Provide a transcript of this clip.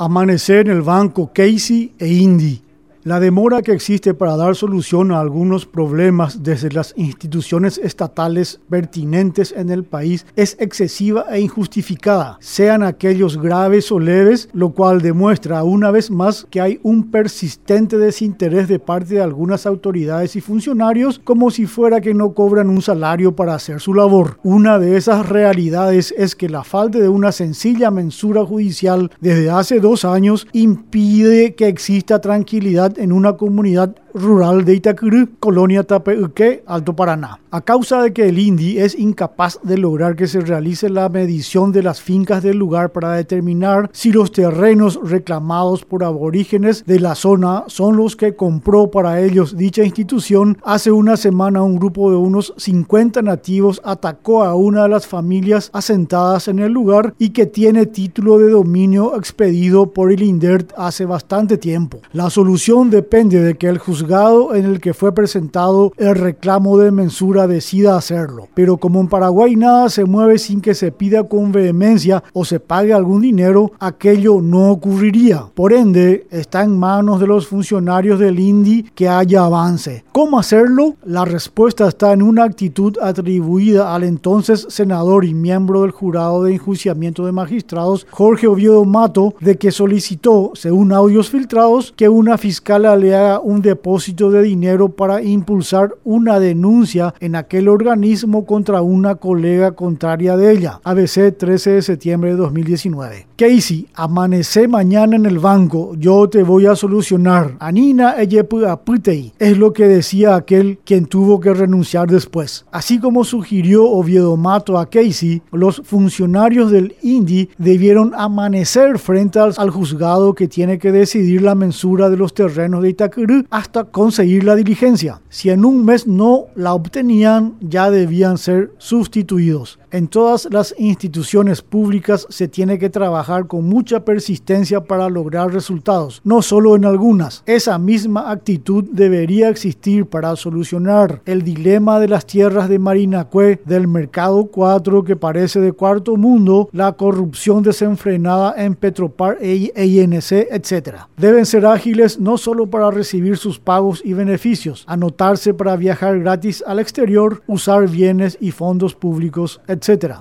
Amanecer en el banco Casey e Indy. La demora que existe para dar solución a algunos problemas desde las instituciones estatales pertinentes en el país es excesiva e injustificada, sean aquellos graves o leves, lo cual demuestra una vez más que hay un persistente desinterés de parte de algunas autoridades y funcionarios como si fuera que no cobran un salario para hacer su labor. Una de esas realidades es que la falta de una sencilla mensura judicial desde hace dos años impide que exista tranquilidad en una comunidad rural de Itacurú, colonia Tapeuque, Alto Paraná. A causa de que el INDI es incapaz de lograr que se realice la medición de las fincas del lugar para determinar si los terrenos reclamados por aborígenes de la zona son los que compró para ellos dicha institución, hace una semana un grupo de unos 50 nativos atacó a una de las familias asentadas en el lugar y que tiene título de dominio expedido por el INDERT hace bastante tiempo. La solución depende de que el juzgado en el que fue presentado el reclamo de mensura decida hacerlo. Pero como en Paraguay nada se mueve sin que se pida con vehemencia o se pague algún dinero, aquello no ocurriría. Por ende, está en manos de los funcionarios del INDI que haya avance. ¿Cómo hacerlo? La respuesta está en una actitud atribuida al entonces senador y miembro del jurado de enjuiciamiento de magistrados, Jorge Oviedo Mato, de que solicitó, según audios filtrados, que una fiscal le haga un depósito de dinero para impulsar una denuncia en aquel organismo contra una colega contraria de ella. ABC 13 de septiembre de 2019. Casey, amanece mañana en el banco, yo te voy a solucionar. Anina aputei, es lo que decía aquel quien tuvo que renunciar después. Así como sugirió Oviedo Mato a Casey, los funcionarios del INDI debieron amanecer frente al, al juzgado que tiene que decidir la mensura de los terrenos de Itacurú conseguir la diligencia. Si en un mes no la obtenían, ya debían ser sustituidos. En todas las instituciones públicas se tiene que trabajar con mucha persistencia para lograr resultados, no solo en algunas. Esa misma actitud debería existir para solucionar el dilema de las tierras de Marinacue, del mercado 4 que parece de cuarto mundo, la corrupción desenfrenada en Petropar e INC, etc. Deben ser ágiles no solo para recibir sus pagos y beneficios, anotarse para viajar gratis al exterior, usar bienes y fondos públicos, etc.